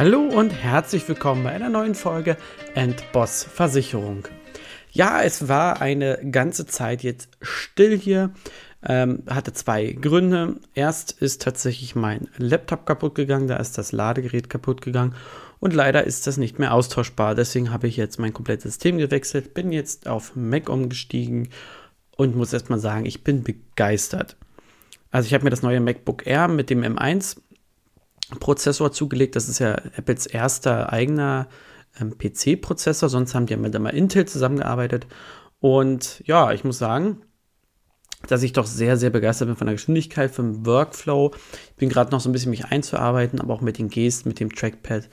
Hallo und herzlich willkommen bei einer neuen Folge Endboss Versicherung. Ja, es war eine ganze Zeit jetzt still hier. Ähm, hatte zwei Gründe. Erst ist tatsächlich mein Laptop kaputt gegangen, da ist das Ladegerät kaputt gegangen und leider ist das nicht mehr austauschbar. Deswegen habe ich jetzt mein komplettes System gewechselt, bin jetzt auf Mac umgestiegen und muss erstmal sagen, ich bin begeistert. Also ich habe mir das neue MacBook Air mit dem M1 Prozessor zugelegt. Das ist ja Apples erster eigener ähm, PC-Prozessor. Sonst haben die ja mit einmal Intel zusammengearbeitet. Und ja, ich muss sagen, dass ich doch sehr, sehr begeistert bin von der Geschwindigkeit, vom Workflow. Ich bin gerade noch so ein bisschen mich einzuarbeiten, aber auch mit den Gesten, mit dem Trackpad.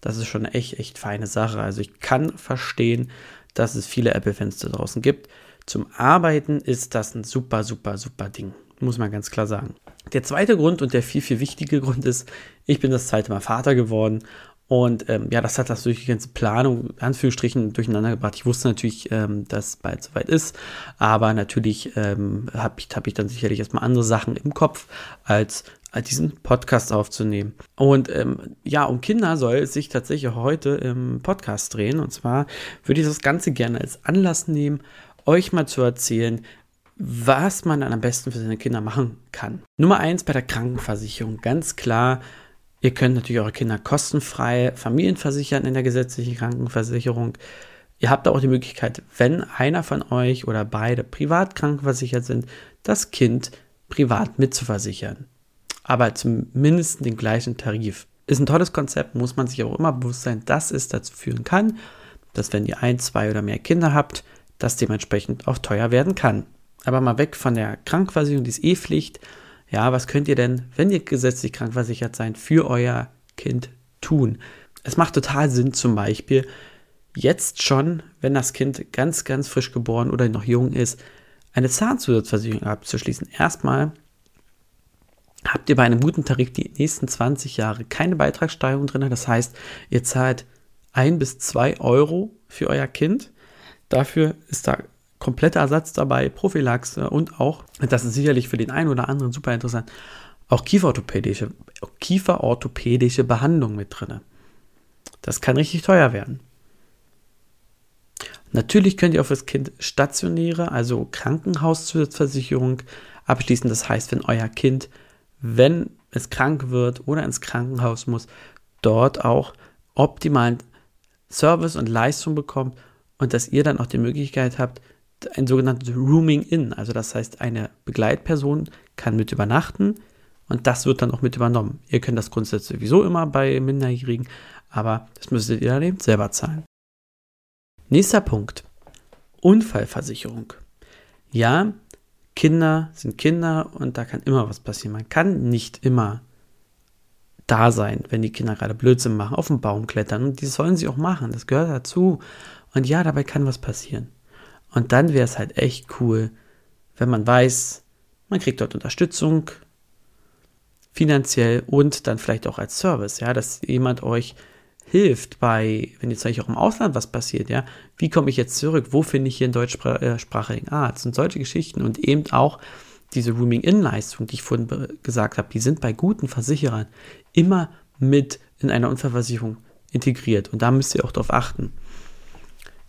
Das ist schon eine echt, echt feine Sache. Also ich kann verstehen, dass es viele Apple-Fans da draußen gibt. Zum Arbeiten ist das ein super, super, super Ding. Muss man ganz klar sagen. Der zweite Grund und der viel, viel wichtige Grund ist, ich bin das zweite Mal Vater geworden und ähm, ja, das hat das durch die ganze Planung, Anführungsstrichen, durcheinander gebracht. Ich wusste natürlich, ähm, dass bald soweit ist, aber natürlich ähm, habe ich, hab ich dann sicherlich erstmal andere Sachen im Kopf, als, als diesen Podcast aufzunehmen. Und ähm, ja, um Kinder soll es sich tatsächlich heute im Podcast drehen. Und zwar würde ich das Ganze gerne als Anlass nehmen, euch mal zu erzählen, was man dann am besten für seine Kinder machen kann. Nummer eins bei der Krankenversicherung. Ganz klar, ihr könnt natürlich eure Kinder kostenfrei familienversichern in der gesetzlichen Krankenversicherung. Ihr habt auch die Möglichkeit, wenn einer von euch oder beide privat krankenversichert sind, das Kind privat mitzuversichern. Aber zumindest den gleichen Tarif. Ist ein tolles Konzept, muss man sich auch immer bewusst sein, dass es dazu führen kann, dass wenn ihr ein, zwei oder mehr Kinder habt, das dementsprechend auch teuer werden kann. Aber mal weg von der Krankversicherung, die ist eh Pflicht. Ja, was könnt ihr denn, wenn ihr gesetzlich krankversichert seid, für euer Kind tun? Es macht total Sinn, zum Beispiel jetzt schon, wenn das Kind ganz, ganz frisch geboren oder noch jung ist, eine Zahnzusatzversicherung abzuschließen. Erstmal habt ihr bei einem guten Tarif die nächsten 20 Jahre keine Beitragssteigerung drin. Das heißt, ihr zahlt ein bis zwei Euro für euer Kind. Dafür ist da kompletter Ersatz dabei, Prophylaxe und auch, das ist sicherlich für den einen oder anderen super interessant, auch kieferorthopädische, kieferorthopädische Behandlung mit drin. Das kann richtig teuer werden. Natürlich könnt ihr auf das Kind stationäre, also Krankenhauszusatzversicherung abschließen. Das heißt, wenn euer Kind, wenn es krank wird oder ins Krankenhaus muss, dort auch optimalen Service und Leistung bekommt und dass ihr dann auch die Möglichkeit habt, ein sogenanntes Rooming In. Also das heißt, eine Begleitperson kann mit übernachten und das wird dann auch mit übernommen. Ihr könnt das grundsätzlich sowieso immer bei Minderjährigen, aber das müsstet ihr dann eben selber zahlen. Nächster Punkt. Unfallversicherung. Ja, Kinder sind Kinder und da kann immer was passieren. Man kann nicht immer da sein, wenn die Kinder gerade Blödsinn machen, auf den Baum klettern. Und die sollen sie auch machen. Das gehört dazu. Und ja, dabei kann was passieren. Und dann wäre es halt echt cool, wenn man weiß, man kriegt dort Unterstützung, finanziell und dann vielleicht auch als Service, ja, dass jemand euch hilft bei, wenn jetzt eigentlich auch im Ausland was passiert, ja, wie komme ich jetzt zurück, wo finde ich hier einen deutschsprachigen Arzt? Und solche Geschichten und eben auch diese Rooming-In-Leistung, die ich vorhin gesagt habe, die sind bei guten Versicherern immer mit in einer Unfallversicherung integriert. Und da müsst ihr auch darauf achten.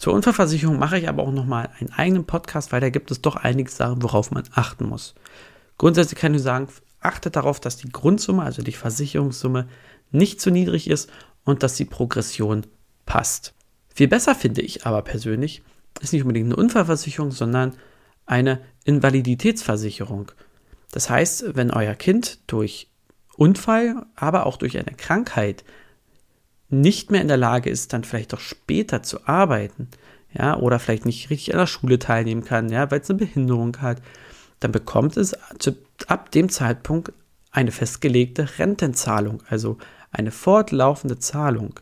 Zur Unfallversicherung mache ich aber auch nochmal einen eigenen Podcast, weil da gibt es doch einige Sachen, worauf man achten muss. Grundsätzlich kann ich sagen, achtet darauf, dass die Grundsumme, also die Versicherungssumme, nicht zu niedrig ist und dass die Progression passt. Viel besser finde ich aber persönlich, ist nicht unbedingt eine Unfallversicherung, sondern eine Invaliditätsversicherung. Das heißt, wenn euer Kind durch Unfall, aber auch durch eine Krankheit nicht mehr in der Lage ist, dann vielleicht auch später zu arbeiten, ja, oder vielleicht nicht richtig an der Schule teilnehmen kann, ja, weil es eine Behinderung hat, dann bekommt es ab dem Zeitpunkt eine festgelegte Rentenzahlung, also eine fortlaufende Zahlung.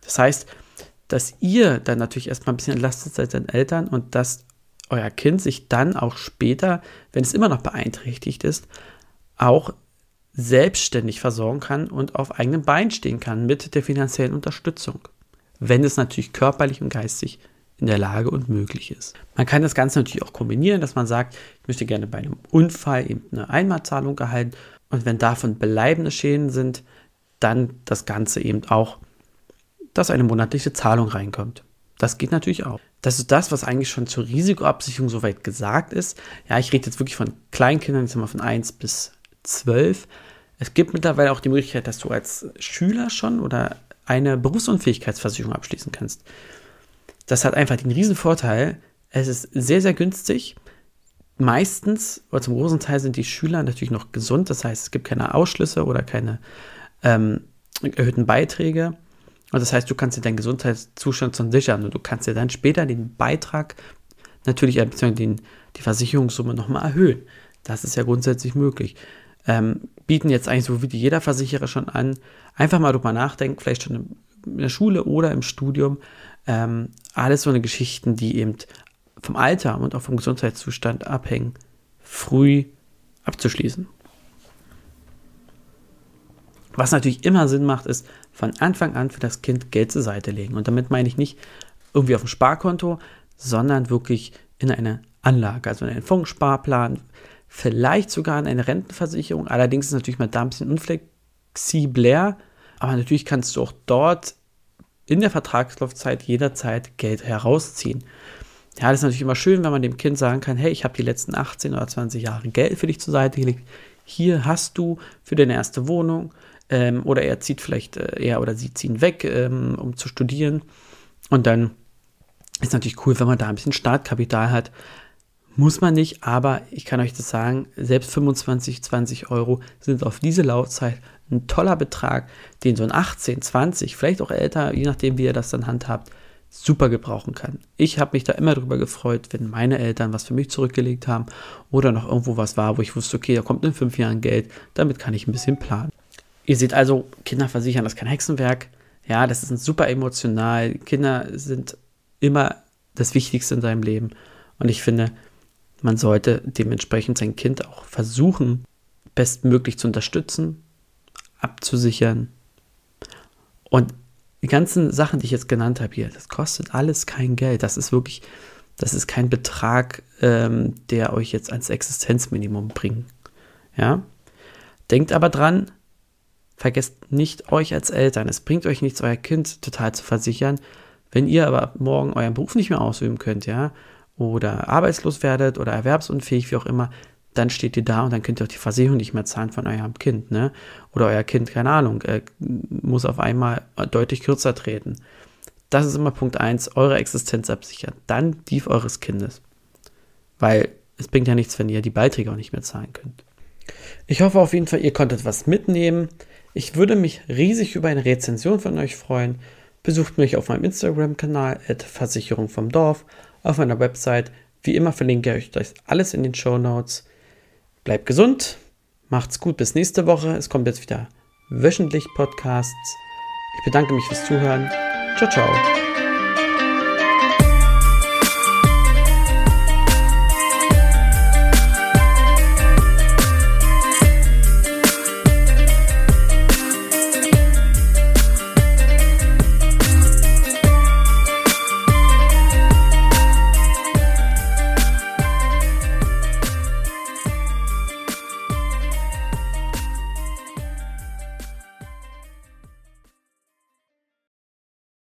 Das heißt, dass ihr dann natürlich erstmal ein bisschen entlastet seid, den Eltern, und dass euer Kind sich dann auch später, wenn es immer noch beeinträchtigt ist, auch selbstständig versorgen kann und auf eigenen Beinen stehen kann mit der finanziellen Unterstützung. Wenn es natürlich körperlich und geistig in der Lage und möglich ist. Man kann das Ganze natürlich auch kombinieren, dass man sagt, ich möchte gerne bei einem Unfall eben eine Einmalzahlung erhalten und wenn davon bleibende Schäden sind, dann das Ganze eben auch, dass eine monatliche Zahlung reinkommt. Das geht natürlich auch. Das ist das, was eigentlich schon zur Risikoabsicherung soweit gesagt ist. Ja, ich rede jetzt wirklich von Kleinkindern, jetzt mal von 1 bis 12. Es gibt mittlerweile auch die Möglichkeit, dass du als Schüler schon oder eine Berufsunfähigkeitsversicherung abschließen kannst. Das hat einfach den riesen Vorteil, es ist sehr, sehr günstig. Meistens, oder zum großen Teil sind die Schüler natürlich noch gesund, das heißt, es gibt keine Ausschlüsse oder keine ähm, erhöhten Beiträge. Und das heißt, du kannst dir deinen Gesundheitszustand schon sichern und du kannst dir dann später den Beitrag natürlich, äh, beziehungsweise den, die Versicherungssumme nochmal erhöhen. Das ist ja grundsätzlich möglich. Ähm, bieten jetzt eigentlich so wie jeder Versicherer schon an, einfach mal drüber nachdenken, vielleicht schon in der Schule oder im Studium. Ähm, alles so eine Geschichten, die eben vom Alter und auch vom Gesundheitszustand abhängen, früh abzuschließen. Was natürlich immer Sinn macht, ist von Anfang an für das Kind Geld zur Seite legen. Und damit meine ich nicht irgendwie auf dem Sparkonto, sondern wirklich in eine Anlage, also in einen Fondssparplan, vielleicht sogar in eine Rentenversicherung. Allerdings ist natürlich mal da ein bisschen unflexibler, aber natürlich kannst du auch dort in der Vertragslaufzeit jederzeit Geld herausziehen. Ja, das ist natürlich immer schön, wenn man dem Kind sagen kann, hey, ich habe die letzten 18 oder 20 Jahre Geld für dich zur Seite gelegt. Hier hast du für deine erste Wohnung ähm, oder er zieht vielleicht, äh, er oder sie ziehen weg, ähm, um zu studieren. Und dann ist natürlich cool, wenn man da ein bisschen Startkapital hat. Muss man nicht, aber ich kann euch das sagen, selbst 25, 20 Euro sind auf diese Laufzeit ein toller Betrag, den so ein 18, 20, vielleicht auch älter, je nachdem, wie ihr das dann handhabt, super gebrauchen kann. Ich habe mich da immer drüber gefreut, wenn meine Eltern was für mich zurückgelegt haben oder noch irgendwo was war, wo ich wusste, okay, da kommt in fünf Jahren Geld, damit kann ich ein bisschen planen. Ihr seht also, Kinder versichern, das ist kein Hexenwerk. Ja, das ist super emotional. Kinder sind immer das Wichtigste in seinem Leben. Und ich finde, man sollte dementsprechend sein Kind auch versuchen, bestmöglich zu unterstützen, abzusichern. Und die ganzen Sachen, die ich jetzt genannt habe hier, das kostet alles kein Geld. Das ist wirklich, das ist kein Betrag, ähm, der euch jetzt ans Existenzminimum bringt. Ja? Denkt aber dran, vergesst nicht euch als Eltern. Es bringt euch nichts, euer Kind total zu versichern. Wenn ihr aber morgen euren Beruf nicht mehr ausüben könnt, ja, oder arbeitslos werdet oder erwerbsunfähig, wie auch immer, dann steht ihr da und dann könnt ihr auch die Versicherung nicht mehr zahlen von eurem Kind, ne? Oder euer Kind, keine Ahnung, äh, muss auf einmal deutlich kürzer treten. Das ist immer Punkt 1, eure Existenz absichern. Dann die eures Kindes. Weil es bringt ja nichts, wenn ihr die Beiträge auch nicht mehr zahlen könnt. Ich hoffe auf jeden Fall, ihr konntet was mitnehmen. Ich würde mich riesig über eine Rezension von euch freuen. Besucht mich auf meinem Instagram-Kanal Versicherung vom Dorf, auf meiner Website. Wie immer verlinke ich euch alles in den Show Notes. Bleibt gesund, macht's gut, bis nächste Woche. Es kommt jetzt wieder wöchentlich Podcasts. Ich bedanke mich fürs Zuhören. Ciao, ciao.